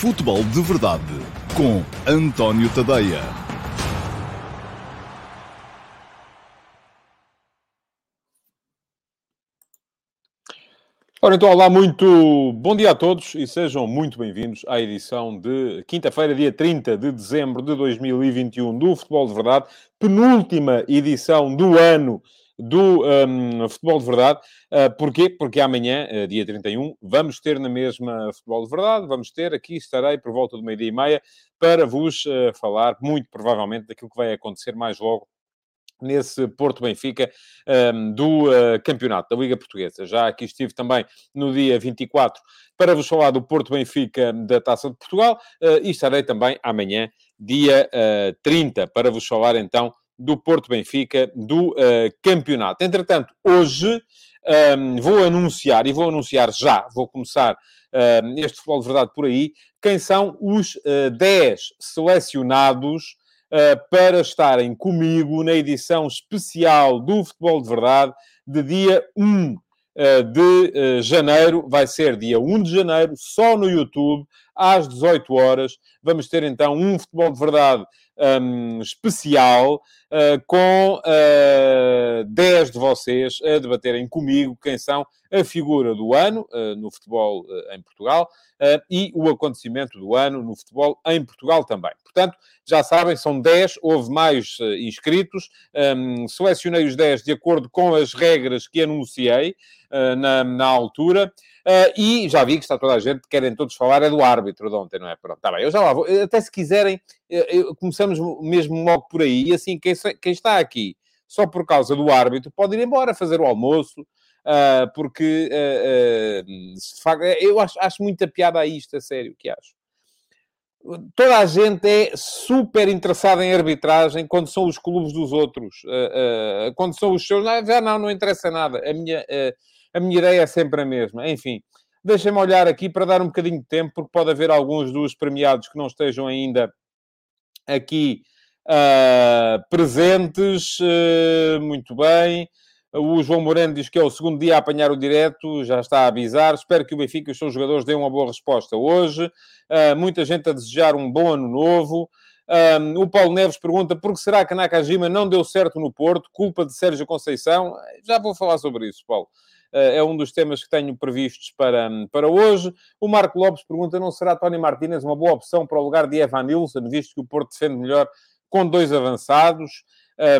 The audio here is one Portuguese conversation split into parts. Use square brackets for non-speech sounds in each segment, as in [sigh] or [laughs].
Futebol de Verdade com António Tadeia. Ora, então, olá, muito bom dia a todos e sejam muito bem-vindos à edição de quinta-feira, dia 30 de dezembro de 2021 do Futebol de Verdade, penúltima edição do ano do um, Futebol de Verdade. Uh, porquê? Porque amanhã, uh, dia 31, vamos ter na mesma Futebol de Verdade, vamos ter, aqui estarei por volta do meio-dia e meia, para vos uh, falar, muito provavelmente, daquilo que vai acontecer mais logo nesse Porto Benfica um, do uh, campeonato da Liga Portuguesa. Já aqui estive também no dia 24 para vos falar do Porto Benfica da Taça de Portugal uh, e estarei também amanhã, dia uh, 30, para vos falar então do Porto Benfica do campeonato. Entretanto, hoje um, vou anunciar, e vou anunciar já, vou começar este futebol de verdade por aí, quem são os 10 selecionados uh, para estarem comigo na edição especial do Futebol de Verdade de dia 1 uh, de uh, janeiro. Vai ser dia 1 de janeiro, só no YouTube, às 18 horas. Vamos ter então um Futebol de Verdade um, especial uh, com uh, 10 de vocês a debaterem comigo quem são a figura do ano uh, no futebol em Portugal e o acontecimento do ano no futebol em Portugal também. Portanto, já sabem, são 10, houve mais inscritos, um, selecionei os 10 de acordo com as regras que anunciei na, na altura. Uh, e já vi que está toda a gente, querem todos falar, é do árbitro de ontem, não é? Pronto, está bem, eu já lá vou. Até se quiserem, eu, começamos mesmo logo por aí. E assim, quem, quem, está aqui só por causa do árbitro pode ir embora fazer o almoço, uh, porque uh, eu acho, acho muita piada a isto, a sério, que acho? Toda a gente é super interessada em arbitragem quando são os clubes dos outros. quando são os seus, já não, não interessa nada. A minha a minha ideia é sempre a mesma. Enfim, deixem-me olhar aqui para dar um bocadinho de tempo, porque pode haver alguns dos premiados que não estejam ainda aqui uh, presentes. Uh, muito bem. O João Moreno diz que é o segundo dia a apanhar o direto, já está a avisar. Espero que o Benfica e os seus jogadores deem uma boa resposta hoje. Uh, muita gente a desejar um bom ano novo. Um, o Paulo Neves pergunta por que será que Nakajima não deu certo no Porto? Culpa de Sérgio Conceição? Já vou falar sobre isso, Paulo. Eh, é um dos temas que tenho previstos para, para hoje. O Marco Lopes pergunta: não será Tony Martínez uma boa opção para o lugar de Evan Nilsson, visto que o Porto defende melhor com dois avançados?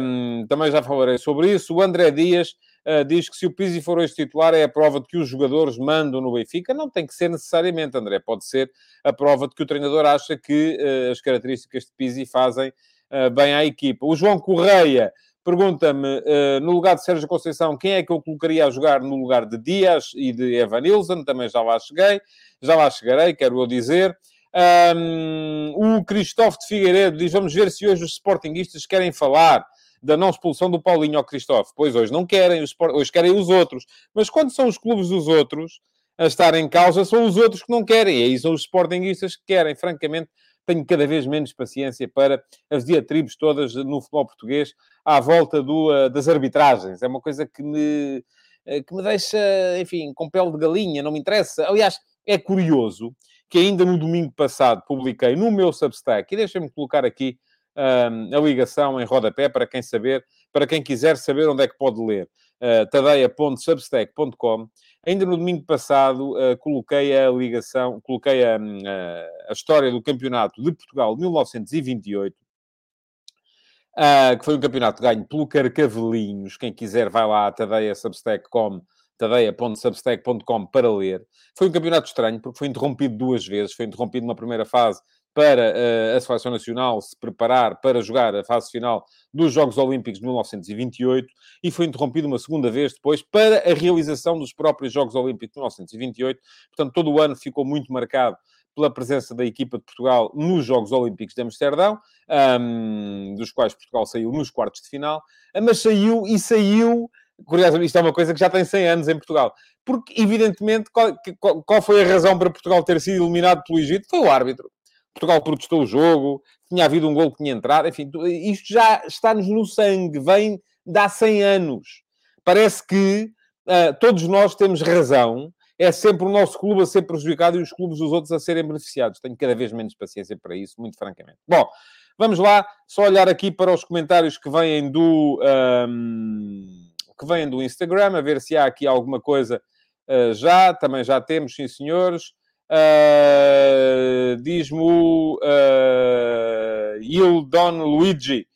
Um, também já falarei sobre isso. O André Dias uh, diz que se o Pizzi for hoje titular é a prova de que os jogadores mandam no Benfica. Não tem que ser necessariamente, André. Pode ser a prova de que o treinador acha que uh, as características de Pizzi fazem uh, bem à equipa. O João Correia Pergunta-me, uh, no lugar de Sérgio Conceição, quem é que eu colocaria a jogar no lugar de Dias e de Evanilson? Também já lá cheguei, já lá chegarei, quero eu dizer. Um, o Cristóvão de Figueiredo diz, vamos ver se hoje os Sportingistas querem falar da não expulsão do Paulinho ao Cristóvão. Pois hoje não querem, hoje querem os outros. Mas quando são os clubes dos outros a estar em causa, são os outros que não querem. E aí são os Sportingistas que querem, francamente tenho cada vez menos paciência para as diatribes todas no futebol português à volta do, uh, das arbitragens. É uma coisa que me, uh, que me deixa, enfim, com pele de galinha, não me interessa. Aliás, é curioso que ainda no domingo passado publiquei no meu Substack, e deixem-me colocar aqui a ligação em rodapé para quem saber, para quem quiser saber onde é que pode ler. Uh, tadeia.substack.com Ainda no domingo passado uh, coloquei a ligação, coloquei a, a, a, história do campeonato de Portugal de 1928, uh, que foi um campeonato ganho pelo Carcavelinhos. Quem quiser vai lá a tadeia.substack.com para ler. Foi um campeonato estranho, porque foi interrompido duas vezes. Foi interrompido numa primeira fase para a Seleção Nacional se preparar para jogar a fase final dos Jogos Olímpicos de 1928 e foi interrompido uma segunda vez depois para a realização dos próprios Jogos Olímpicos de 1928. Portanto, todo o ano ficou muito marcado pela presença da equipa de Portugal nos Jogos Olímpicos de Amsterdão, um, dos quais Portugal saiu nos quartos de final, mas saiu e saiu curiosamente, isto é uma coisa que já tem 100 anos em Portugal. Porque, evidentemente, qual, qual, foi a razão para Portugal ter sido eliminado pelo Egito? Foi o árbitro. Portugal protestou o jogo, tinha havido um gol que tinha entrado, enfim, isto já está-nos no sangue, vem de há 100 anos. Parece que uh, todos nós temos razão é sempre o nosso clube a ser prejudicado e os clubes dos outros a serem beneficiados. Tenho cada vez menos paciência para isso, muito francamente. Bom, vamos lá, só olhar aqui para os comentários que vêm do, um, que vêm do Instagram, a ver se há aqui alguma coisa uh, já. Também já temos, sim senhores. Uh, Diz-me o uh, Ildon Luigi.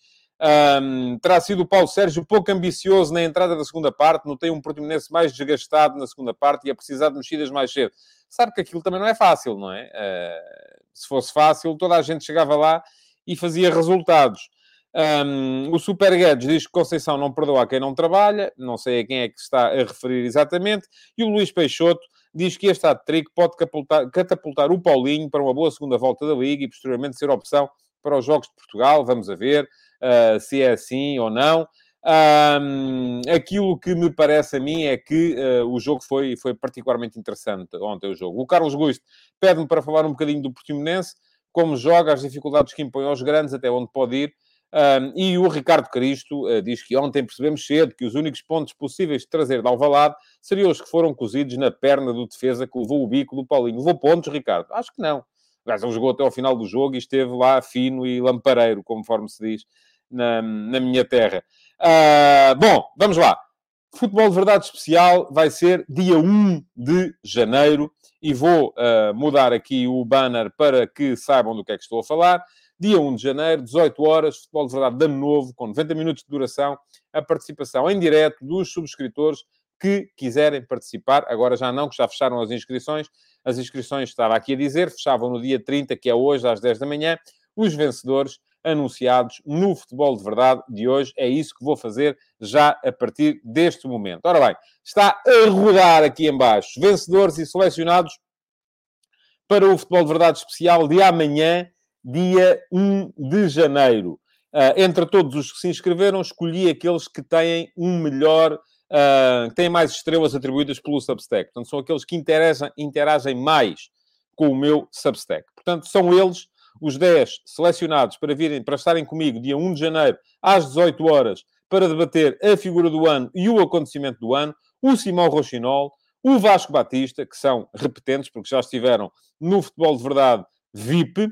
Um, terá sido o Paulo Sérgio pouco ambicioso na entrada da segunda parte, notei um Portimonense mais desgastado na segunda parte e a precisar de mexidas mais cedo. Sabe que aquilo também não é fácil, não é? Uh, se fosse fácil, toda a gente chegava lá e fazia resultados. Um, o Super Guedes diz que Conceição não perdoa a quem não trabalha, não sei a quem é que está a referir exatamente, e o Luís Peixoto diz que este hat-trick pode catapultar, o Paulinho para uma boa segunda volta da Liga e posteriormente ser opção para os Jogos de Portugal. Vamos a ver uh, se é assim ou não. Um, aquilo que me parece a mim é que uh, o jogo foi, foi particularmente interessante ontem, o jogo. O Carlos Guiste pede-me para falar um bocadinho do Portimonense, como joga, as dificuldades que impõe aos grandes, até onde pode ir. Um, e o Ricardo Cristo uh, diz que ontem percebemos cedo que os únicos pontos possíveis de trazer de Alvalade seriam os que foram cozidos na perna do defesa que levou o bico do Paulinho. Levou pontos, Ricardo? Acho que não. Aliás, ele jogou até ao final do jogo e esteve lá fino e lampareiro, conforme se diz na, na minha terra. Uh, bom, vamos lá. Futebol de Verdade Especial vai ser dia 1 de janeiro e vou uh, mudar aqui o banner para que saibam do que é que estou a falar. Dia 1 de janeiro, 18 horas, Futebol de Verdade de Ano Novo, com 90 minutos de duração, a participação em direto dos subscritores que quiserem participar. Agora já não, que já fecharam as inscrições. As inscrições, estava aqui a dizer, fechavam no dia 30, que é hoje, às 10 da manhã. Os vencedores anunciados no Futebol de Verdade de hoje. É isso que vou fazer já a partir deste momento. Ora bem, está a rodar aqui embaixo vencedores e selecionados para o Futebol de Verdade especial de amanhã, dia 1 de janeiro. Uh, entre todos os que se inscreveram, escolhi aqueles que têm um melhor uh, têm mais estrelas atribuídas pelo Substack. Portanto, são aqueles que interagem, interagem mais com o meu Substack. Portanto, são eles os 10 selecionados para virem, para estarem comigo dia 1 de janeiro, às 18 horas, para debater a figura do ano e o acontecimento do ano, o Simão Rochinol, o Vasco Batista, que são repetentes, porque já estiveram no Futebol de Verdade VIP,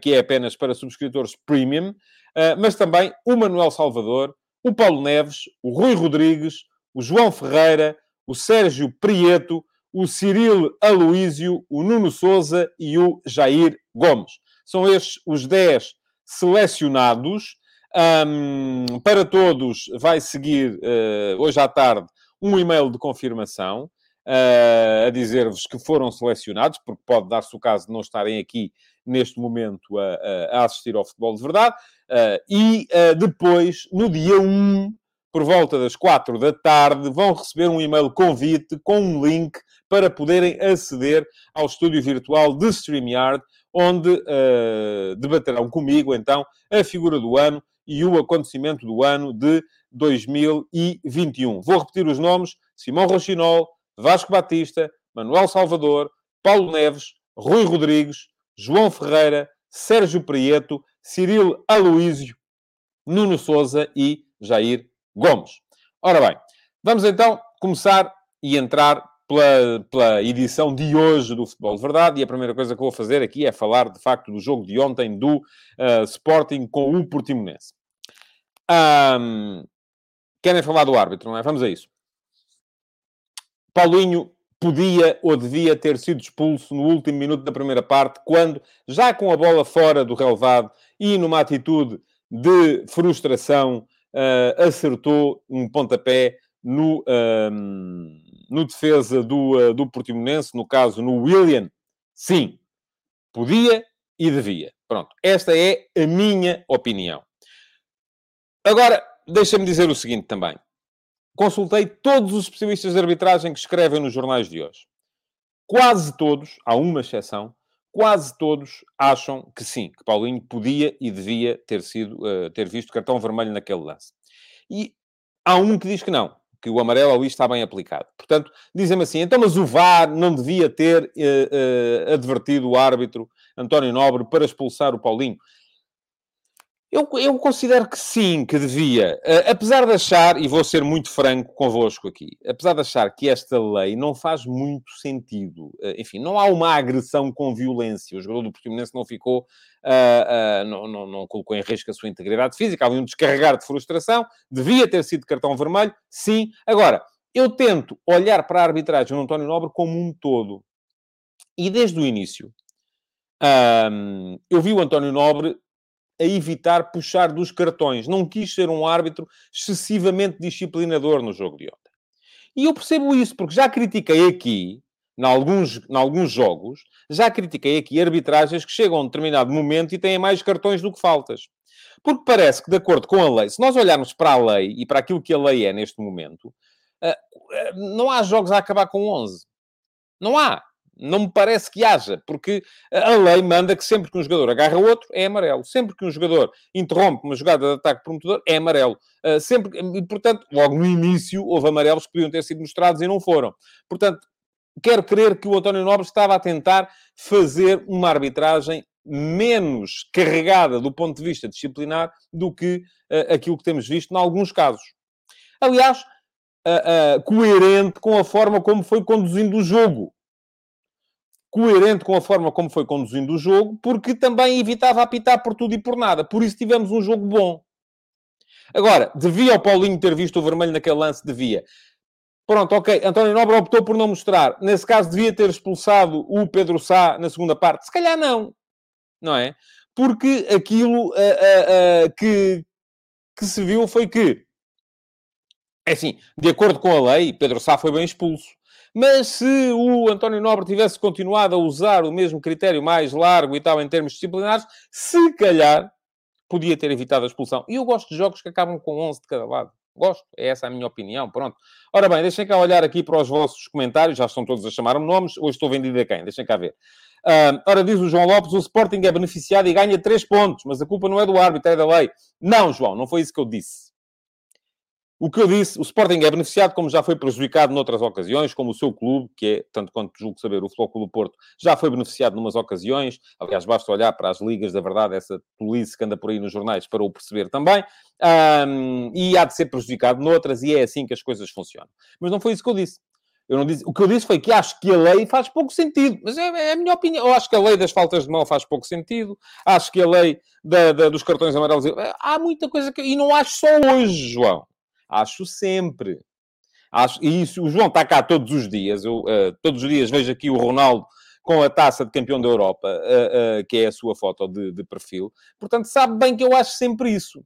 que é apenas para subscritores premium, uh, mas também o Manuel Salvador, o Paulo Neves, o Rui Rodrigues, o João Ferreira, o Sérgio Prieto, o Cirilo Aloísio, o Nuno Souza e o Jair Gomes. São estes os 10 selecionados. Um, para todos vai seguir uh, hoje à tarde um e-mail de confirmação uh, a dizer-vos que foram selecionados, porque pode dar-se o caso de não estarem aqui neste momento a, a assistir ao futebol de verdade. Uh, e depois, no dia 1, por volta das 4 da tarde, vão receber um e-mail convite com um link para poderem aceder ao estúdio virtual de StreamYard, onde uh, debaterão comigo, então, a figura do ano e o acontecimento do ano de 2021. Vou repetir os nomes: Simão Rochinol, Vasco Batista, Manuel Salvador, Paulo Neves, Rui Rodrigues, João Ferreira, Sérgio Prieto, Cirilo Aloísio, Nuno Souza e Jair Gomes. Ora bem, vamos então começar e entrar pela, pela edição de hoje do Futebol de Verdade. E a primeira coisa que vou fazer aqui é falar, de facto, do jogo de ontem do uh, Sporting com o Portimonense. Um, querem falar do árbitro, não é? Vamos a isso. Paulinho podia ou devia ter sido expulso no último minuto da primeira parte, quando, já com a bola fora do relevado e numa atitude de frustração, uh, acertou um pontapé no, um, no defesa do, uh, do Portimonense, no caso no William, sim, podia e devia. Pronto, esta é a minha opinião. Agora, deixa-me dizer o seguinte também. Consultei todos os especialistas de arbitragem que escrevem nos jornais de hoje. Quase todos, há uma exceção, quase todos acham que sim, que Paulinho podia e devia ter sido, uh, ter visto cartão vermelho naquele lance. E há um que diz que não, que o amarelo ali está bem aplicado. Portanto, dizem-me assim, então, mas o VAR não devia ter uh, uh, advertido o árbitro António Nobre para expulsar o Paulinho? Eu, eu, considero que sim, que devia. Uh, apesar de achar, e vou ser muito franco convosco aqui, apesar de achar que esta lei não faz muito sentido, uh, enfim, não há uma agressão com violência. O jogador do Portimonense não ficou, uh, não, não, não, colocou em risco a sua integridade física, há um descarregar de frustração, devia ter sido cartão vermelho, sim. Agora, eu tento olhar para a arbitragem do António Nobre como um todo. E desde o início, um, eu vi o António Nobre a evitar puxar dos cartões. Não quis ser um árbitro excessivamente disciplinador no jogo de ontem. E eu percebo isso, porque já critiquei aqui, em alguns, em alguns jogos, já critiquei aqui arbitragens que chegam a um determinado momento e têm mais cartões do que faltas. Porque parece que, de acordo com a lei, se nós olharmos para a lei e para aquilo que a lei é neste momento, eh, eh, não há jogos a acabar com 11. Não há. Não me parece que haja, porque a lei manda que sempre que um jogador agarra outro, é amarelo. Sempre que um jogador interrompe uma jogada de ataque prometedor, é amarelo. Uh, sempre, e, portanto, logo no início, houve amarelos que podiam ter sido mostrados e não foram. Portanto, quero crer que o António Nobre estava a tentar fazer uma arbitragem menos carregada do ponto de vista disciplinar do que uh, aquilo que temos visto em alguns casos. Aliás, uh, coerente com a forma como foi conduzindo o jogo coerente com a forma como foi conduzindo o jogo, porque também evitava apitar por tudo e por nada. Por isso tivemos um jogo bom. Agora, devia o Paulinho ter visto o vermelho naquele lance? Devia. Pronto, ok. António Nobre optou por não mostrar. Nesse caso, devia ter expulsado o Pedro Sá na segunda parte? Se calhar não. Não é? Porque aquilo uh, uh, uh, que, que se viu foi que, é assim, de acordo com a lei, Pedro Sá foi bem expulso. Mas se o António Nobre tivesse continuado a usar o mesmo critério mais largo e tal em termos disciplinares, se calhar podia ter evitado a expulsão. E eu gosto de jogos que acabam com 11 de cada lado. Gosto, é essa a minha opinião, pronto. Ora bem, deixem cá olhar aqui para os vossos comentários, já estão todos a chamar-me nomes, hoje estou vendido a quem? Deixem cá ver. Uh, ora, diz o João Lopes, o Sporting é beneficiado e ganha 3 pontos, mas a culpa não é do árbitro, é da lei. Não, João, não foi isso que eu disse. O que eu disse, o Sporting é beneficiado, como já foi prejudicado noutras ocasiões, como o seu clube, que é, tanto quanto julgo saber, o Clube Porto, já foi beneficiado numas ocasiões. Aliás, basta olhar para as ligas, da verdade, essa tolice que anda por aí nos jornais para o perceber também. Um, e há de ser prejudicado noutras, e é assim que as coisas funcionam. Mas não foi isso que eu disse. Eu não disse, o que eu disse foi que acho que a lei faz pouco sentido. Mas é, é, a minha opinião. Eu acho que a lei das faltas de mão faz pouco sentido. Acho que a lei da, da, dos cartões amarelos... Há muita coisa que... E não acho só hoje, João. Acho sempre. Acho, e isso, o João está cá todos os dias. Eu, uh, todos os dias vejo aqui o Ronaldo com a taça de campeão da Europa, uh, uh, que é a sua foto de, de, perfil. Portanto, sabe bem que eu acho sempre isso.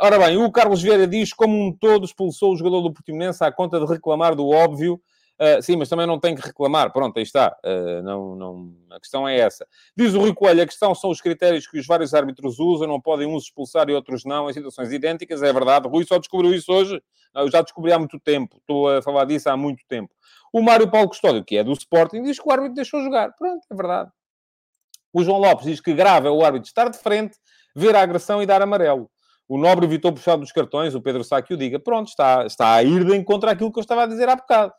ora bem, o Carlos Vieira diz como um todo expulsou o jogador do Portimonense à conta de reclamar do óbvio Uh, sim, mas também não tem que reclamar. Pronto, aí está. Uh, não, não... A questão é essa. Diz o Rui Coelho, a questão são os critérios que os vários árbitros usam, não podem uns expulsar e outros não, em situações idênticas. É verdade. Rui só descobriu isso hoje. Eu já descobri há muito tempo. Estou a falar disso há muito tempo. O Mário Paulo Custódio, que é do Sporting, diz que o árbitro deixou jogar. Pronto, é verdade. O João Lopes diz que grave é o árbitro estar de frente, ver a agressão e dar amarelo. O Nobre evitou puxar dos cartões, o Pedro Sá que o diga. Pronto, está, está a ir de encontro àquilo que eu estava a dizer há bocado.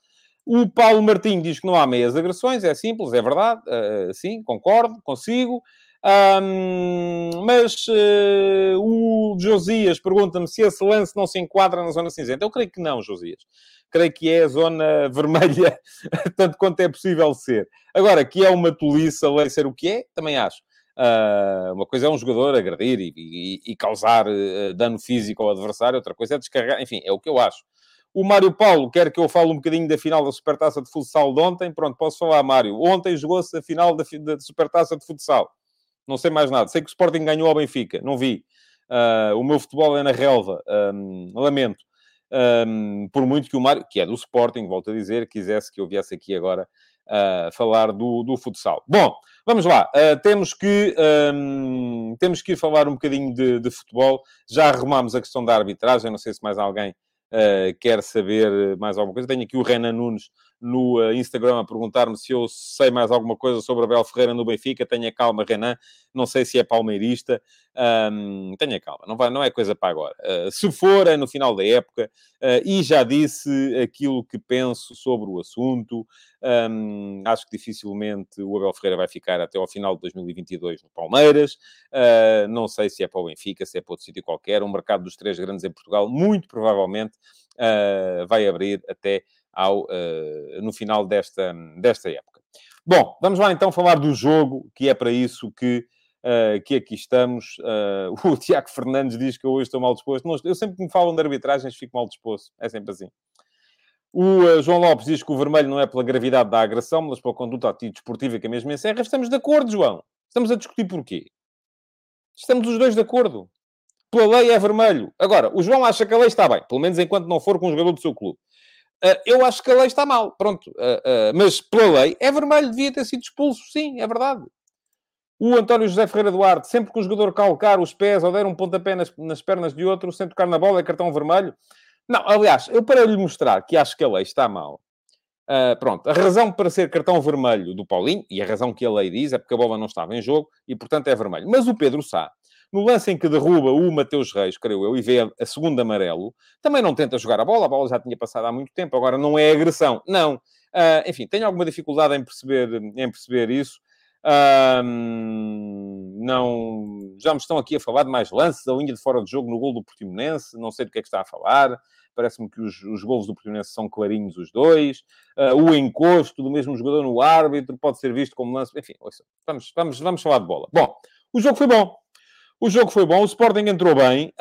O Paulo Martins diz que não há meias agressões, é simples, é verdade, uh, sim, concordo, consigo. Um, mas uh, o Josias pergunta-me se esse lance não se enquadra na zona cinzenta. Eu creio que não, Josias. Creio que é a zona [laughs] vermelha, tanto quanto é possível ser. Agora, que é uma tolice a ser o que é, também acho. Uh, uma coisa é um jogador agredir e, e, e causar uh, dano físico ao adversário, outra coisa é descarregar. Enfim, é o que eu acho. O Mário Paulo quer que eu fale um bocadinho da final da Supertaça de Futsal de ontem. Pronto, posso falar, Mário. Ontem jogou-se a final da, da Supertaça de Futsal. Não sei mais nada. Sei que o Sporting ganhou ao Benfica. Não vi. Uh, o meu futebol é na relva. Um, lamento. Um, por muito que o Mário, que é do Sporting, volto a dizer, quisesse que eu viesse aqui agora uh, falar do, do futsal. Bom, vamos lá. Uh, temos, que, um, temos que ir falar um bocadinho de, de futebol. Já arrumámos a questão da arbitragem. Não sei se mais alguém quer saber mais alguma coisa. Tenho aqui o Renan Nunes no uh, Instagram a perguntar-me se eu sei mais alguma coisa sobre Abel Ferreira no Benfica. Tenha calma, Renan. Não sei se é palmeirista. Um, tenha calma, não, vai, não é coisa para agora. Uh, se for, é no final da época. Uh, e já disse aquilo que penso sobre o assunto. Um, acho que dificilmente o Abel Ferreira vai ficar até ao final de 2022 no Palmeiras. Uh, não sei se é para o Benfica, se é para outro sítio qualquer. O mercado dos três grandes em Portugal, muito provavelmente, vai abrir até ao, uh, no final desta, desta época. Bom, vamos lá então falar do jogo, que é para isso que, uh, que aqui estamos. Uh, [laughs] o Tiago Fernandes diz que eu hoje estou mal disposto. Não, eu sempre que me falam de arbitragens fico mal disposto. É sempre assim. O João Lopes diz que o vermelho não é pela gravidade da agressão, mas pela conduta antidesportiva que a mesma encerra. Estamos de acordo, João. Estamos a discutir porquê. Estamos os dois de acordo. Pela lei é vermelho. Agora, o João acha que a lei está bem, pelo menos enquanto não for com um jogador do seu clube. Uh, eu acho que a lei está mal, pronto. Uh, uh, mas pela lei é vermelho, devia ter sido expulso, sim, é verdade. O António José Ferreira Duarte, sempre que o jogador calcar os pés ou der um pontapé nas, nas pernas de outro, sem tocar na bola, é cartão vermelho. Não, aliás, eu para lhe mostrar que acho que a lei está mal, pronto, a razão para ser cartão vermelho do Paulinho, e a razão que a lei diz, é porque a bola não estava em jogo e, portanto, é vermelho. Mas o Pedro Sá, no lance em que derruba o Mateus Reis, creio eu, e vê a segunda amarelo, também não tenta jogar a bola, a bola já tinha passado há muito tempo, agora não é agressão. Não. Uh, enfim, tenho alguma dificuldade em perceber, em perceber isso. Não, já me estão aqui a falar de mais lances, a linha de fora de jogo no gol do Portimonense, não sei do que é que está a falar. Parece-me que os, os golos do Portimonense são clarinhos os dois. Uh, o encosto do mesmo jogador no árbitro pode ser visto como lance. Enfim, ouça, vamos, vamos, vamos falar de bola. Bom, o jogo foi bom. O jogo foi bom, o Sporting entrou bem,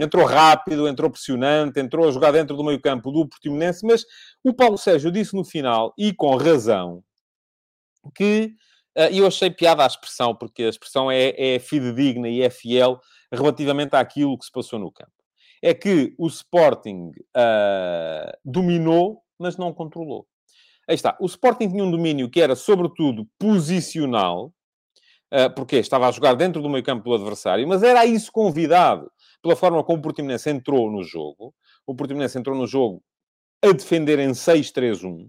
entrou rápido, entrou pressionante, entrou a jogar dentro do meio campo do Portimonense, mas o Paulo Sérgio disse no final, e com razão, que, e eu achei piada a expressão, porque a expressão é, é fidedigna e é fiel relativamente àquilo que se passou no campo. É que o Sporting uh, dominou, mas não controlou. Aí está. O Sporting tinha um domínio que era, sobretudo, posicional, ah, porque estava a jogar dentro do meio campo do adversário, mas era a isso convidado pela forma como o Portimonense entrou no jogo. O Portimonense entrou no jogo a defender em 6-3-1.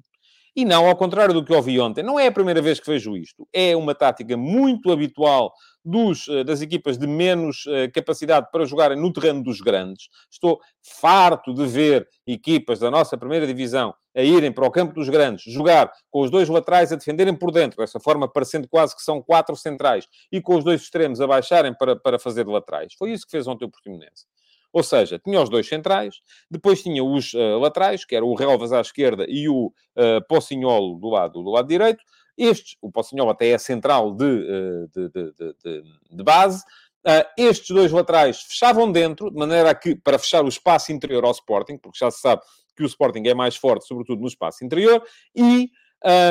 E não, ao contrário do que ouvi ontem, não é a primeira vez que vejo isto. É uma tática muito habitual dos, ah, das equipas de menos uh, capacidade para jogarem no terreno dos grandes. Estou farto de ver equipas da nossa primeira divisão a irem para o campo dos grandes, jogar com os dois laterais a defenderem por dentro, dessa forma parecendo quase que são quatro centrais, e com os dois extremos a baixarem para, para fazer laterais. Foi isso que fez ontem o Portimonense. Ou seja, tinha os dois centrais, depois tinha os uh, laterais, que era o Relvas à esquerda e o uh, Pocinholo do lado, do lado direito. Estes, o Pocinholo até é central de, uh, de, de, de, de base. Uh, estes dois laterais fechavam dentro, de maneira que, para fechar o espaço interior ao Sporting, porque já se sabe que o Sporting é mais forte, sobretudo no espaço interior, e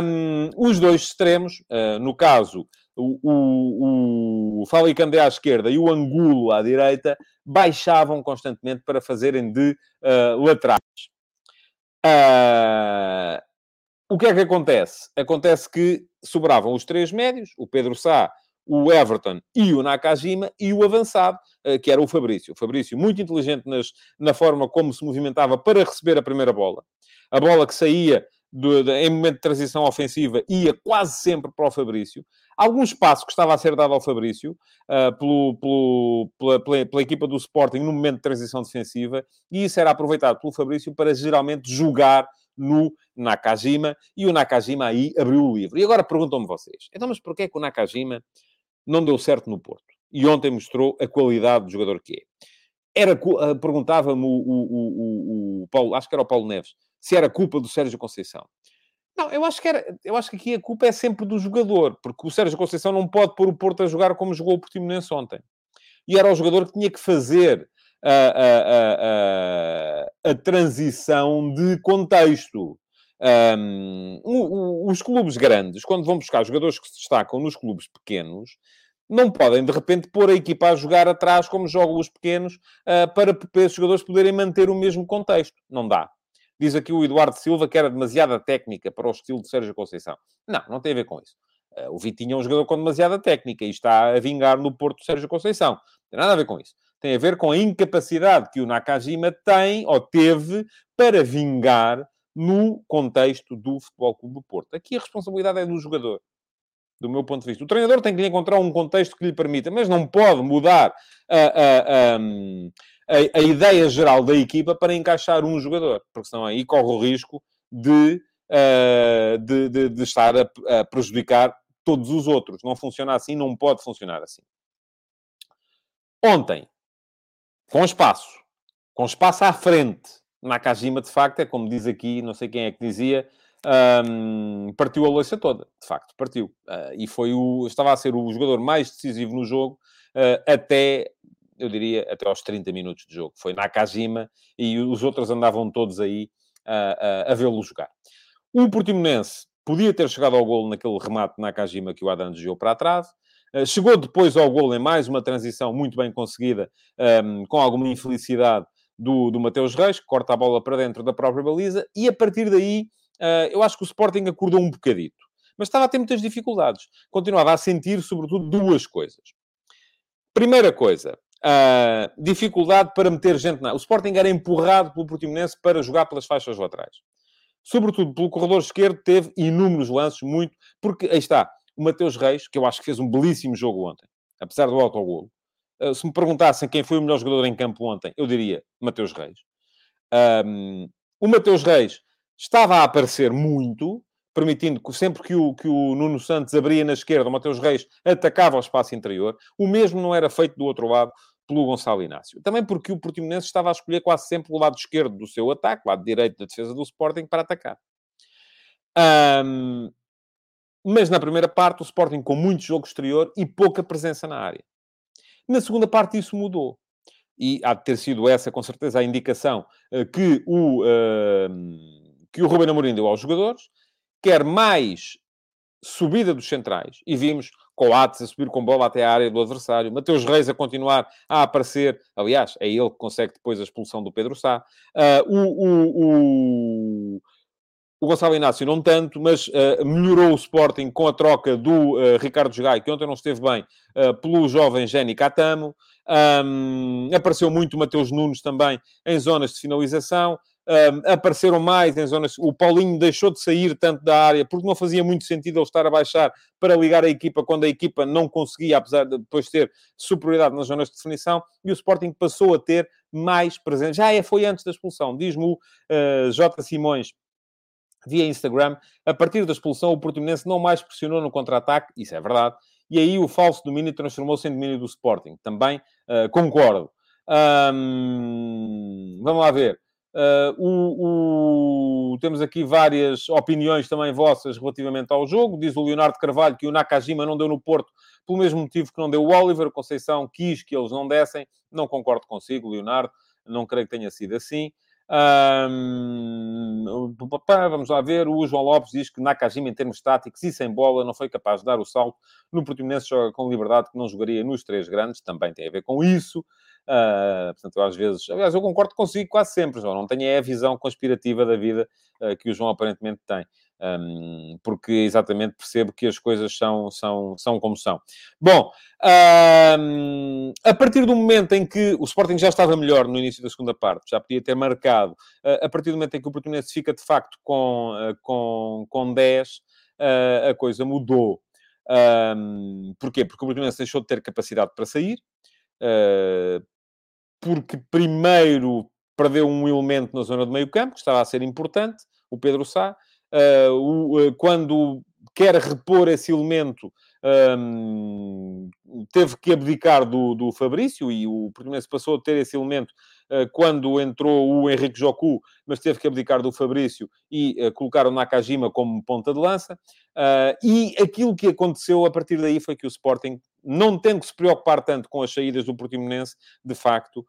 um, os dois extremos, uh, no caso, o, o, o Falicandé à esquerda e o Angulo à direita, baixavam constantemente para fazerem de uh, laterais. Uh, o que é que acontece? Acontece que sobravam os três médios, o Pedro Sá, o Everton e o Nakajima, e o avançado, eh, que era o Fabrício. O Fabrício, muito inteligente nas, na forma como se movimentava para receber a primeira bola. A bola que saía do, de, em momento de transição ofensiva ia quase sempre para o Fabrício. Algum espaço que estava a ser dado ao Fabrício uh, pelo, pelo, pela, pela, pela, equipa do Sporting no momento de transição defensiva, e isso era aproveitado pelo Fabrício para geralmente jogar no Nakajima, e o Nakajima aí abriu o livro. E agora perguntam-me vocês, então mas porquê que o Nakajima não deu certo no Porto. E ontem mostrou a qualidade do jogador que é. Era, ah, perguntava-me o, o, o, o, Paulo, acho que era o Paulo Neves, se era culpa do Sérgio Conceição. Não, eu acho que era, eu acho que aqui a culpa é sempre do jogador, porque o Sérgio Conceição não pode pôr o Porto a jogar como jogou o Portimonense ontem. E era o jogador que tinha que fazer a, a, a, a transição de contexto. Um, os clubes grandes, quando vão buscar jogadores que se destacam nos clubes pequenos, não podem de repente pôr a equipa a jogar atrás como jogam os pequenos para, para esses jogadores poderem manter o mesmo contexto. Não dá. Diz aqui o Eduardo Silva que era demasiada técnica para o estilo de Sérgio Conceição. Não, não tem a ver com isso. Uh, o Vitinho é um jogador com demasiada técnica e está a vingar no Porto Sérgio Conceição. Não tem nada a ver com isso. Tem a ver com a incapacidade que o Nakajima tem ou teve para vingar no contexto do Futebol Clube do Porto. Aqui a responsabilidade é do jogador, do meu ponto de vista. O treinador tem que encontrar um contexto que lhe permita, mas não pode mudar a, a, a, a ideia geral da equipa para encaixar um jogador, porque senão aí corre o risco de, uh, de, de, de, estar a, a prejudicar todos os outros. Não funciona assim, não pode funcionar assim. Ontem, com espaço, com espaço à frente, Nakajima, de facto, é como diz aqui, não sei quem é que dizia, um, partiu a louça toda, de facto, partiu. Uh, e foi o, estava a ser o jogador mais decisivo no jogo uh, até, eu diria, até aos 30 minutos de jogo. Foi Nakajima e os outros andavam todos aí uh, a vê-lo jogar. O Portimonense podia ter chegado ao golo naquele remate Nakajima que o Adam desviou para trás. chegou depois ao golo em mais uma transição muito bem conseguida, com alguma infelicidade do, do Mateus Reis, que corta a bola para dentro da própria baliza, e a partir daí eu acho que o Sporting acordou um bocadito. Mas estava a ter muitas dificuldades. Continuava a sentir, sobretudo, duas coisas. Primeira coisa, uh, dificuldade para meter gente na... O Sporting era empurrado pelo Portimonense para jogar pelas faixas laterais. Sobretudo pelo corredor esquerdo, teve inúmeros lances, muito... Porque, aí está, o Mateus Reis, que eu acho que fez um belíssimo jogo ontem, apesar do autogolo, Uh, se me perguntassem quem foi o melhor jogador em campo ontem, eu diria Mateus Reis. Um, o Mateus Reis estava a aparecer muito, permitindo que sempre que o, que o Nuno Santos abria na esquerda, o Mateus Reis atacava o espaço interior. O mesmo não era feito do outro lado pelo Gonçalo Inácio. Também porque o Portimonense estava a escolher quase sempre o lado esquerdo do seu ataque, o lado direito da defesa do Sporting, para atacar. Um, mas na primeira parte, o Sporting com muito jogo exterior e pouca presença na área. Na segunda parte, isso mudou. E há de ter sido essa, com certeza, a indicação uh, que o, uh, que o Ruben Amorim deu aos jogadores. Quer mais subida dos centrais. E vimos Coates a subir com bola até a área do adversário. Mateus Reis a continuar a aparecer. Aliás, é ele que consegue depois a expulsão do Pedro Sá. Uh, o, o, o, Gonçalo Inácio não tanto, mas uh, melhorou o Sporting com a troca do uh, Ricardo Gai, que ontem não esteve bem, pelo jovem Jenny Catamo. Um, apareceu muito Mateus Nunes também em zonas de finalização. Um, apareceram mais em zonas... O Paulinho deixou de sair tanto da área, porque não fazia muito sentido ele estar a baixar para ligar a equipa quando a equipa não conseguia, apesar de depois ter superioridade nas zonas de definição. E o Sporting passou a ter mais presença. Já é, foi antes da expulsão. Diz-me o J. Simões via Instagram, a partir da expulsão, o Portimonense não mais pressionou no contra-ataque, isso é verdade, e aí o falso domínio transformou-se em domínio do Sporting. Também uh, concordo. Um, vamos lá ver. Uh, o, o, temos aqui várias opiniões também vossas relativamente ao jogo. Diz o Leonardo Carvalho que o Nakajima não deu no Porto pelo mesmo motivo que não deu o Oliver. Conceição quis que eles não dessem. Não concordo consigo, Leonardo. Não creio que tenha sido assim. Um, vamos lá ver. O João Lopes diz que Nakajima, em termos táticos e sem bola, não foi capaz de dar o salto. No Portimonense joga com liberdade que não jogaria nos três grandes. Também tem a ver com isso. Uh, portanto, às vezes... Aliás, eu concordo consigo quase sempre, João. Não tenho a visão conspirativa da vida uh, que o João aparentemente tem um, porque exatamente percebo que as coisas são, são, são como são. Bom, um, a partir do momento em que o Sporting já estava melhor no início da segunda parte, já podia ter marcado, a partir do momento em que o Portimonense fica de facto com, com, com 10, uh, ah, a coisa mudou. Um, porquê? Porque o Portimonense deixou de ter capacidade para sair, porque primeiro perdeu um elemento na zona do meio campo, que estava a ser importante, o Pedro Sá, o, uh, quando quer repor esse elemento, um, teve que abdicar do, do Fabrício e o Portimonense passou a ter esse elemento quando entrou o Henrique Jocu, mas teve que abdicar do Fabrício e uh, colocar o Nakajima como ponta de lança. Uh, e aquilo que aconteceu a partir daí foi que o Sporting não tendo que se preocupar tanto com as saídas do Portimonense, de facto,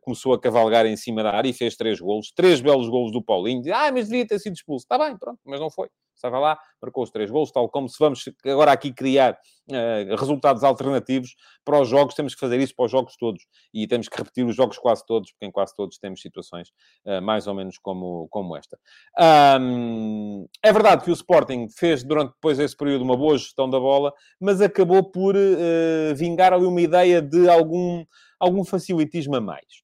começou a cavalgar em cima da área e fez três golos. Três belos golos do Paulinho. Ah, mas devia ter sido expulso. Está bem, pronto, mas não foi. Estava lá, marcou os três golos, tal como se vamos agora aqui criar uh, resultados alternativos para os jogos, temos que fazer isso para os jogos todos. E temos que repetir os jogos quase todos, porque em quase todos temos situações uh, mais ou menos como, como esta. Um, é verdade que o Sporting fez durante depois esse período uma boa gestão da bola, mas acabou por uh, vingar ali uma ideia de algum, algum facilitismo a mais.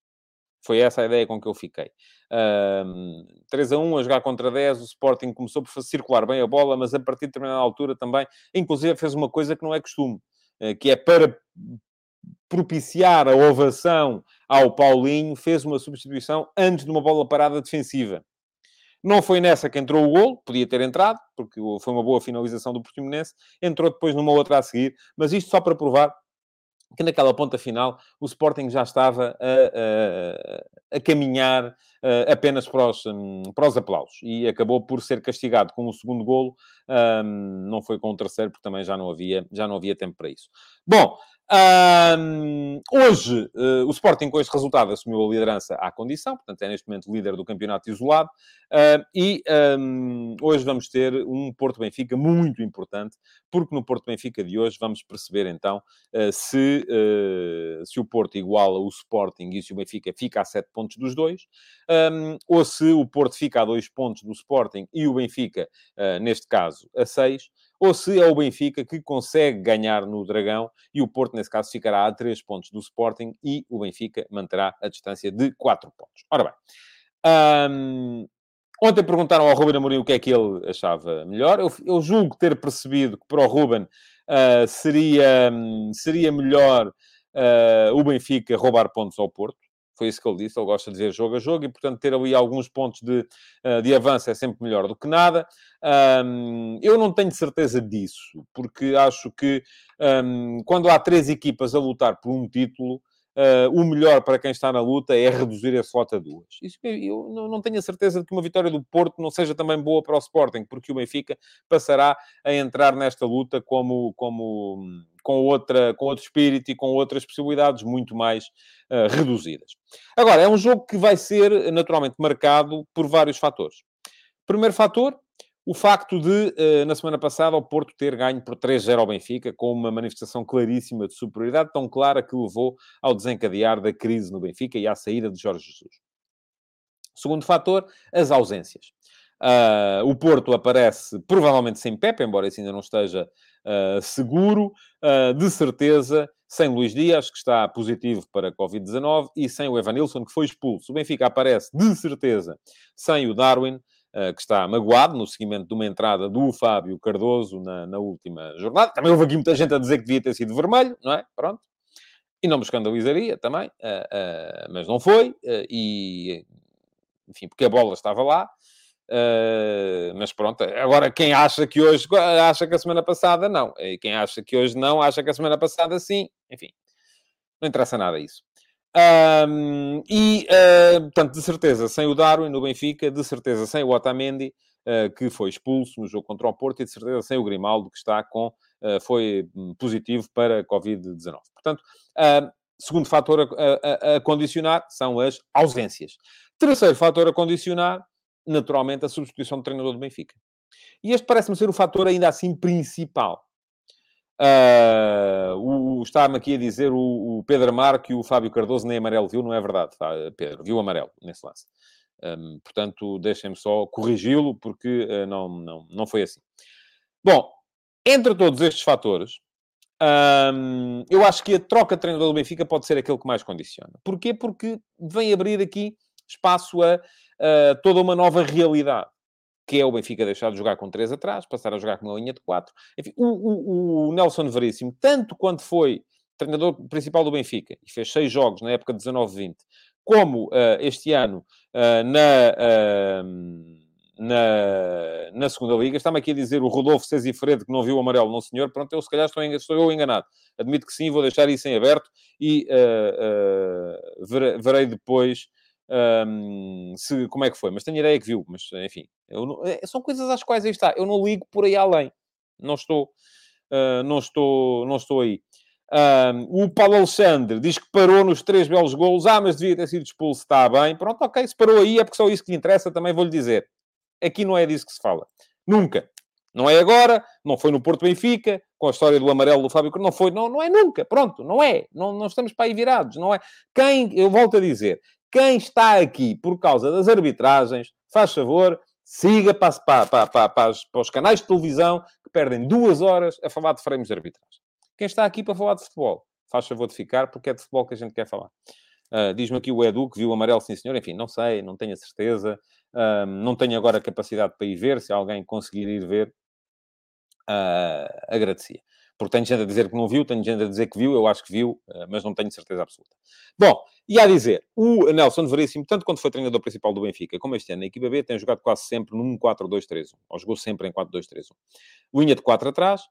Foi essa a ideia com que eu fiquei. Um, 3 a 1 a jogar contra 10, o Sporting começou por circular bem a bola, mas a partir de determinada altura também, inclusive fez uma coisa que não é costume, que é para propiciar a ovação ao Paulinho, fez uma substituição antes de uma bola parada defensiva. Não foi nessa que entrou o gol, podia ter entrado, porque foi uma boa finalização do Portimonense. Entrou depois numa outra a seguir, mas isto só para provar que naquela ponta final o Sporting já estava a, a, a caminhar uh, apenas para os, um, para os aplausos e acabou por ser castigado com o segundo golo, um, não foi com o terceiro, porque também já não havia, já não havia tempo para isso. Bom, hoje, uh, o Sporting, com este resultado, assumiu a liderança à condição, portanto, é neste momento líder do campeonato isolado. Uh, e um, hoje vamos ter um Porto-Benfica muito importante, porque no Porto-Benfica de hoje vamos perceber então uh, se, se o Porto iguala o Sporting e se o Benfica fica a 7 pontos dos dois, um, ou se o Porto fica a 2 pontos do Sporting e o Benfica, neste caso, a 6 ou se é o Benfica que consegue ganhar no Dragão e o Porto, nesse caso, ficará a 3 pontos do Sporting e o Benfica manterá a distância de 4 pontos. Ora bem, hum, ontem perguntaram ao Ruben Amorim o que é que ele achava melhor. Eu, eu julgo ter percebido que para o Ruben uh, seria, um, seria melhor uh, o Benfica roubar pontos ao Porto. Foi isso que ele disse. Ele gosta de ver jogo a jogo e, portanto, ter ali alguns pontos de, eh, de avanço é sempre melhor do que nada. Um, eu não tenho certeza disso, porque acho que um, quando há três equipas a lutar por um título, Uh, o melhor para quem está na luta é reduzir a flota a duas. Isso, eu não tenho a certeza de que uma vitória do Porto não seja também boa para o Sporting, porque o Benfica passará a entrar nesta luta como, como, com, outra, com outro espírito e com outras possibilidades muito mais uh, reduzidas. Agora, é um jogo que vai ser naturalmente marcado por vários fatores. Primeiro fator, o facto de, eh, na semana passada, o Porto ter ganho por 3-0 ao Benfica, com uma manifestação claríssima de superioridade, tão clara que levou ao desencadear da crise no Benfica e à saída de Jorge Jesus. Segundo fator, as ausências. Uh, o Porto aparece provavelmente sem Pepe, embora isso ainda não esteja uh, seguro, uh, de certeza, sem Luís Dias, que está positivo para Covid-19, e sem o Evanilson, que foi expulso. O Benfica aparece de certeza sem o Darwin, que está magoado no seguimento de uma entrada do Fábio Cardoso na, na, última jornada. Também houve aqui muita gente a dizer que devia ter sido vermelho, não é? Pronto. E não me escandalizaria também, uh, uh, mas não foi. E, enfim, porque a bola estava lá. mas pronto, agora quem acha que hoje acha que a semana passada não, e quem acha que hoje não, acha que a semana passada sim, enfim, não interessa nada isso. Um, e, uh, portanto, de certeza, sem o Darwin no Benfica, de certeza, sem o Otamendi, uh, que foi expulso no jogo contra o Porto, e de certeza, sem o Grimaldo, que está com, uh, foi hum, positivo para Covid-19. Portanto, segundo fator a, a, a, condicionar são as ausências. Terceiro fator a condicionar, naturalmente, a substituição do treinador do Benfica. E este parece-me ser o fator ainda assim principal. Uh, Está-me aqui a dizer o, o Pedro Amar que o Fábio Cardoso nem amarelo viu, não é verdade, tá, Pedro? Viu amarelo nesse lance. Um, portanto, deixem-me só corrigi-lo, porque uh, não, não, não foi assim. Bom, entre todos estes fatores, um, eu acho que a troca de treinador do Benfica pode ser aquele que mais condiciona. Porquê? Porque vem abrir aqui espaço a, a toda uma nova realidade que é o Benfica deixar de jogar com 3 atrás, passar a jogar com uma linha de 4. Enfim, o, o, o Nelson Veríssimo, tanto quanto foi treinador principal do Benfica, e fez seis jogos na época de 19-20, como uh, este ano uh, na, uh, na, na segunda liga. Está-me aqui a dizer o Rodolfo Fredo que não viu o amarelo, não senhor. Pronto, eu se calhar estou, estou eu enganado. Admito que sim, vou deixar isso em aberto e verei depois um, se, como é que foi, mas tenho ideia que viu, mas enfim, não, é, são coisas às quais aí está, eu não ligo por aí além, não estou, uh, não estou, não estou aí. Um, o Paulo Alexandre diz que parou nos três belos golos, ah, mas devia ter sido expulso, está bem, pronto, ok, se parou aí é porque só isso que lhe interessa, também vou-lhe dizer. Aqui não é disso que se fala, nunca. Não é agora, não foi no Porto Benfica, com a história do amarelo do Fábio, não foi, não, não é nunca, pronto, não é, não, não estamos para aí virados, não é. Quem, eu volto a dizer, quem está aqui por causa das arbitragens, faz favor, siga para, para, para, para, os canais de televisão que perdem duas horas a falar de frames de arbitragem. Quem está aqui para falar de futebol, faz favor de ficar, porque é de futebol que a gente quer falar. Uh, Diz-me aqui o Edu que viu o amarelo, sim senhor. Enfim, não sei, não tenho a certeza. Uh, não tenho agora capacidade para ir ver. Se alguém conseguir ir ver, uh, agradecia. Porque tenho gente a dizer que não viu, tenho gente a dizer que viu, eu acho que viu, mas não tenho certeza absoluta. Bom, e a dizer, o Nelson Veríssimo, tanto quando foi treinador principal do Benfica, como este ano na equipa B, tem jogado quase sempre num 4-2-3-1, ou jogou sempre em 4-2-3-1. Linha de 4 atrás,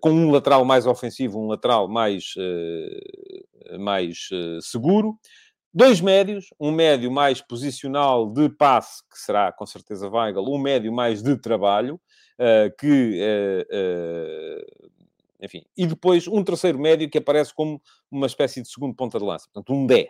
com um lateral mais ofensivo, um lateral mais, mais seguro, Dois médios, um médio mais posicional de passe, que será com certeza Weigl, um médio mais de trabalho, que, enfim, e depois um terceiro médio que aparece como uma espécie de segundo ponta de lança, portanto um 10.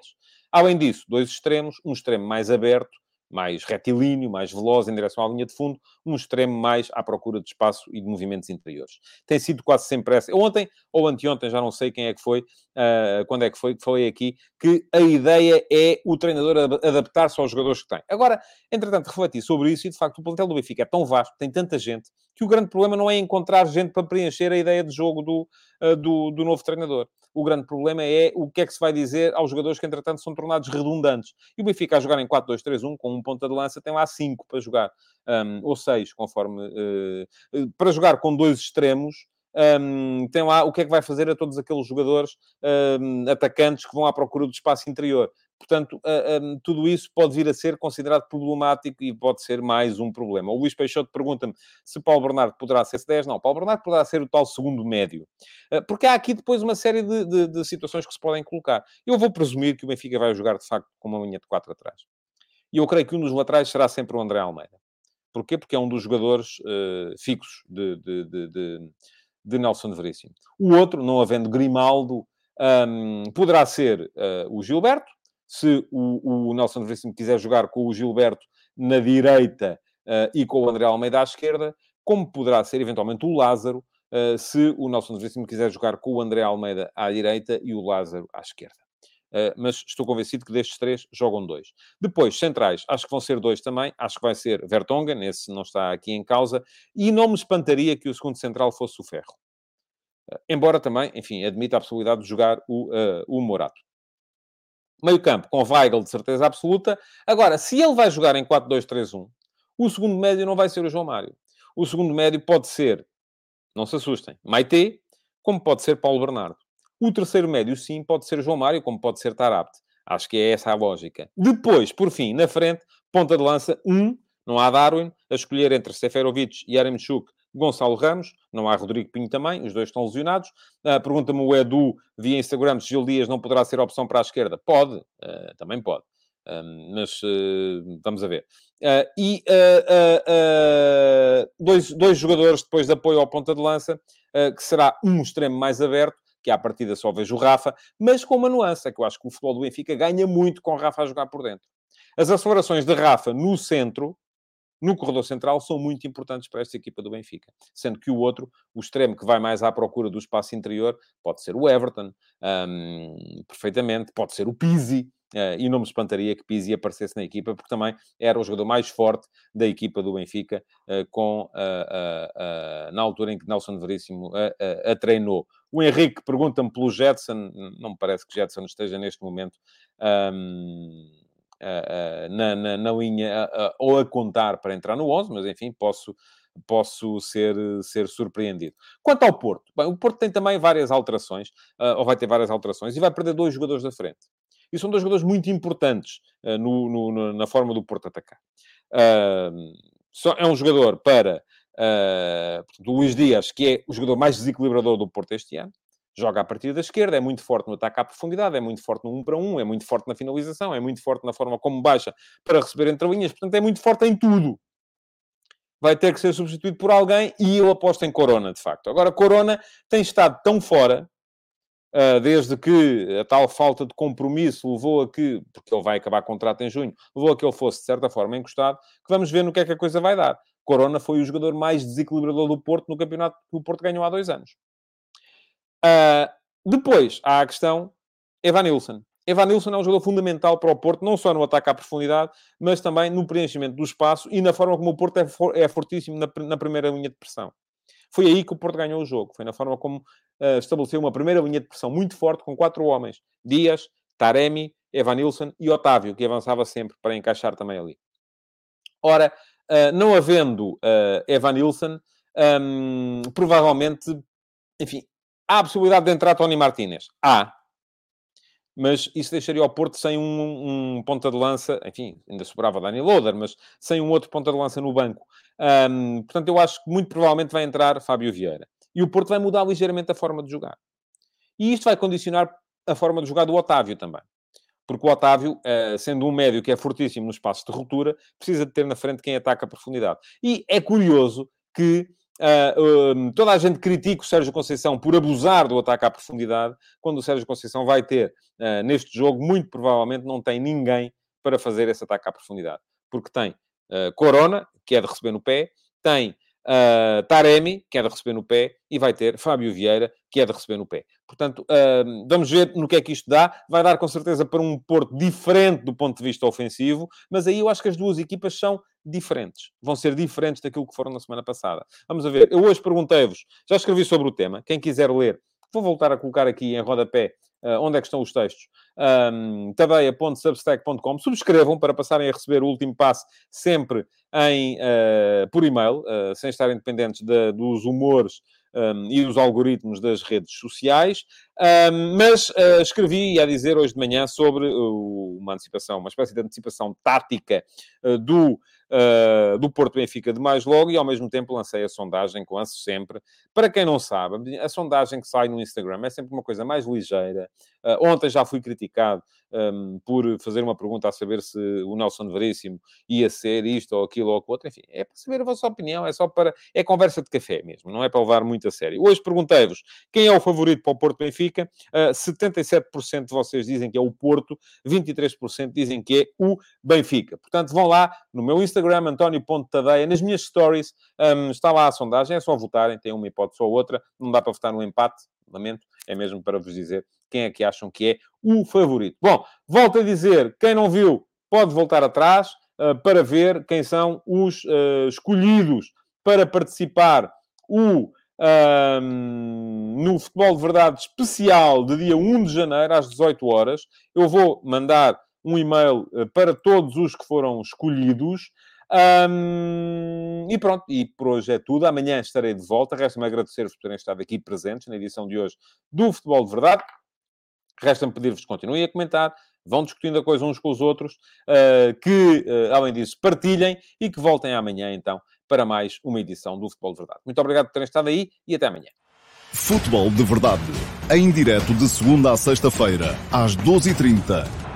Além disso, dois extremos, um extremo mais aberto mais retilíneo, mais veloz em direção à linha de fundo, um extremo mais à procura de espaço e de movimentos interiores. Tem sido quase sempre essa. Ontem ou anteontem, já não sei quem é que foi, uh, quando é que foi, que falei aqui, que a ideia é o treinador adaptar-se aos jogadores que tem. Agora, entretanto, refleti sobre isso e, de facto, o plantel do Benfica é tão vasto, tem tanta gente, que o grande problema não é encontrar gente para preencher a ideia de jogo do, uh, do, do novo treinador. O grande problema é o que é que se vai dizer aos jogadores que, entretanto, são tornados redundantes. E o Benfica a jogar em 4-2-3-1, com um ponta de lança, tem lá 5 para jogar. Um, ou 6, conforme... Uh, para jogar com dois extremos, um, tem lá o que é que vai fazer a todos aqueles jogadores um, atacantes que vão à procura do espaço interior. Portanto, uh, um, tudo isso pode vir a ser considerado problemático e pode ser mais um problema. O Luís Peixoto pergunta-me se Paulo Bernardo poderá ser C10. Não, Paulo Bernardo poderá ser o tal segundo médio. Uh, porque há aqui depois uma série de, de, de, situações que se podem colocar. Eu vou presumir que o Benfica vai jogar, de facto, com uma linha de 4 atrás. E eu creio que um dos laterais será sempre o André Almeida. Porquê? Porque é um dos jogadores uh, fixos de, de, de, de, Nelson Veríssimo. O outro, não havendo Grimaldo, um, poderá ser o Gilberto, se o, o Nelson Veríssimo quiser jogar com o Gilberto na direita uh, e com o André Almeida à esquerda, como poderá ser eventualmente o Lázaro, uh, se o Nelson Veríssimo quiser jogar com o André Almeida à direita e o Lázaro à esquerda. Uh, mas estou convencido que destes três jogam dois. Depois, centrais, acho que vão ser dois também. Acho que vai ser Vertonghen, esse não está aqui em causa. E não me espantaria que o segundo central fosse o Ferro. Uh, embora também, enfim, admita a possibilidade de jogar o, uh, o Morato. Meio campo com Weigl de certeza absoluta. Agora, se ele vai jogar em 4-2-3-1, o segundo médio não vai ser o João Mário. O segundo médio pode ser, não se assustem, Maite, como pode ser Paulo Bernardo. O terceiro médio, sim, pode ser João Mário, como pode ser Tarabt. Acho que é essa a lógica. Depois, por fim, na frente, ponta de lança, um, não há Darwin, a escolher entre Seferovic e Yaremchuk Gonçalo Ramos, não há Rodrigo Pinho também, os dois estão lesionados. Uh, Pergunta-me o Edu via Instagram se Gil Dias não poderá ser opção para a esquerda. Pode, uh, também pode. Um, mas uh, vamos a ver. Uh, e uh, dois, dois jogadores depois de apoio ao ponta de lança, que será um extremo mais aberto, que à partida só vejo o Rafa, mas com uma nuance, é que eu acho que o futebol do Benfica ganha muito com o Rafa a jogar por dentro. As acelerações de Rafa no centro no corredor central são muito importantes para esta equipa do Benfica. Sendo que o outro, o extremo que vai mais à procura do espaço interior, pode ser o Everton, um, perfeitamente, pode ser o Pizzi, Uh, e não me espantaria que Pizzi aparecesse na equipa, porque também era o jogador mais forte da equipa do Benfica, uh, com, uh, na altura em que Nelson Veríssimo a treinou. O Henrique pergunta-me pelo Jetson, não me parece que Jetson esteja neste momento. Um, na, na, na, linha ou a contar para entrar no 11, mas enfim, posso, posso ser, ser surpreendido. Quanto ao Porto, bem, o Porto tem também várias alterações, ou vai ter várias alterações, e vai perder dois jogadores da frente. E são dois jogadores muito importantes no, no, na forma do Porto atacar. é um jogador para uh, o Luís Dias, que é o jogador mais desequilibrador do Porto este ano joga a partir da esquerda, é muito forte no ataque à profundidade, é muito forte no 1 para 1, é muito forte na finalização, é muito forte na forma como baixa para receber entre linhas, portanto é muito forte em tudo. Vai ter que ser substituído por alguém e eu aposto em Corona, de facto. Agora, Corona tem estado tão fora, uh, desde que a tal falta de compromisso levou a que, porque ele vai acabar contrato em junho, levou a que ele fosse, de certa forma, encostado, que vamos ver no que é que a coisa vai dar. Corona foi o jogador mais desequilibrador do Porto no campeonato que o Porto ganhou há dois anos. Uh, depois há a questão Evanilson. Evanilson é um jogador fundamental para o Porto, não só no ataque à profundidade, mas também no preenchimento do espaço e na forma como o Porto é, for, é fortíssimo na, na, primeira linha de pressão. Foi aí que o Porto ganhou o jogo. Foi na forma como uh, estabeleceu uma primeira linha de pressão muito forte com quatro homens. Dias, Taremi, Evanilson e Otávio, que avançava sempre para encaixar também ali. Ora, uh, não havendo uh, Evanilson, um, provavelmente, enfim, há a possibilidade de entrar Tony Martínez? Há. Mas isso deixaria o Porto sem um, um ponta de lança, enfim, ainda sobrava Dani Loader, mas sem um outro ponta de lança no banco. Um, portanto, eu acho que muito provavelmente vai entrar Fábio Vieira. E o Porto vai mudar ligeiramente a forma de jogar. E isto vai condicionar a forma de jogar do Otávio também. Porque o Otávio, eh, sendo um médio que é fortíssimo no espaço de ruptura, precisa de ter na frente quem ataca a profundidade. E é curioso que Uh, toda a gente critica o Sérgio Conceição por abusar do ataque à profundidade, quando o Sérgio Conceição vai ter uh, neste jogo, muito provavelmente não tem ninguém para fazer esse ataque à profundidade. Porque tem Corona, que é de receber no pé, tem uh, Taremi, que é de receber no pé, e vai ter Fábio Vieira, que é de receber no pé. Portanto, uh, vamos ver no que é que isto dá. Vai dar com certeza para um Porto diferente do ponto de vista ofensivo, mas aí eu acho que as duas equipas são diferentes. Vão ser diferentes daquilo que foram na semana passada. Vamos ver. Eu hoje perguntei-vos, já escrevi sobre o tema, quem quiser ler, vou voltar a colocar aqui em rodapé Uh, onde é que estão os textos? Um, tadeia.substack.com. Subscrevam para passarem a receber o último passo sempre em, uh, por e-mail, uh, sem estarem dependentes de, dos humores um, e dos algoritmos das redes sociais. Um, mas uh, escrevi a dizer hoje de manhã sobre uma antecipação, uma espécie de antecipação tática uh, do, Porto Benfica de mais logo e ao mesmo tempo lancei a sondagem que lanço sempre. Para quem não sabe, a sondagem que sai no Instagram é sempre uma coisa mais ligeira. ontem já fui criticado um, por fazer uma pergunta a saber se o Nelson Veríssimo ia ser isto ou aquilo ou outro. Enfim, é para saber a vossa opinião, é só para. É conversa de café mesmo, não é para levar muito a sério. Hoje perguntei-vos quem é o favorito para o Porto Benfica. Uh, 77% de vocês dizem que é o Porto, 23% dizem que é o Benfica. Portanto, vão lá no meu Instagram, António.tadeia, nas minhas stories, um, está lá a sondagem, é só votarem, tem uma hipótese ou outra, não dá para votar no empate, lamento, é mesmo para vos dizer quem é que acham que é o favorito. Bom, volto a dizer, quem não viu, pode voltar atrás uh, para ver quem são os uh, escolhidos para participar o, uh, no Futebol de Verdade especial de dia 1 de janeiro, às 18 horas. Eu vou mandar um e-mail uh, para todos os que foram escolhidos. Um, e pronto, e por hoje é tudo. Amanhã estarei de volta. Resta-me agradecer-vos por terem estado aqui presentes na edição de hoje do Futebol de Verdade. Resta-me pedir-vos que continuem a comentar, vão discutindo a coisa uns com os outros, uh, que, uh, além disso, partilhem e que voltem amanhã, então, para mais uma edição do Futebol de Verdade. Muito obrigado por terem estado aí e até amanhã. Futebol de Verdade, em direto de segunda a sexta-feira, às 12h30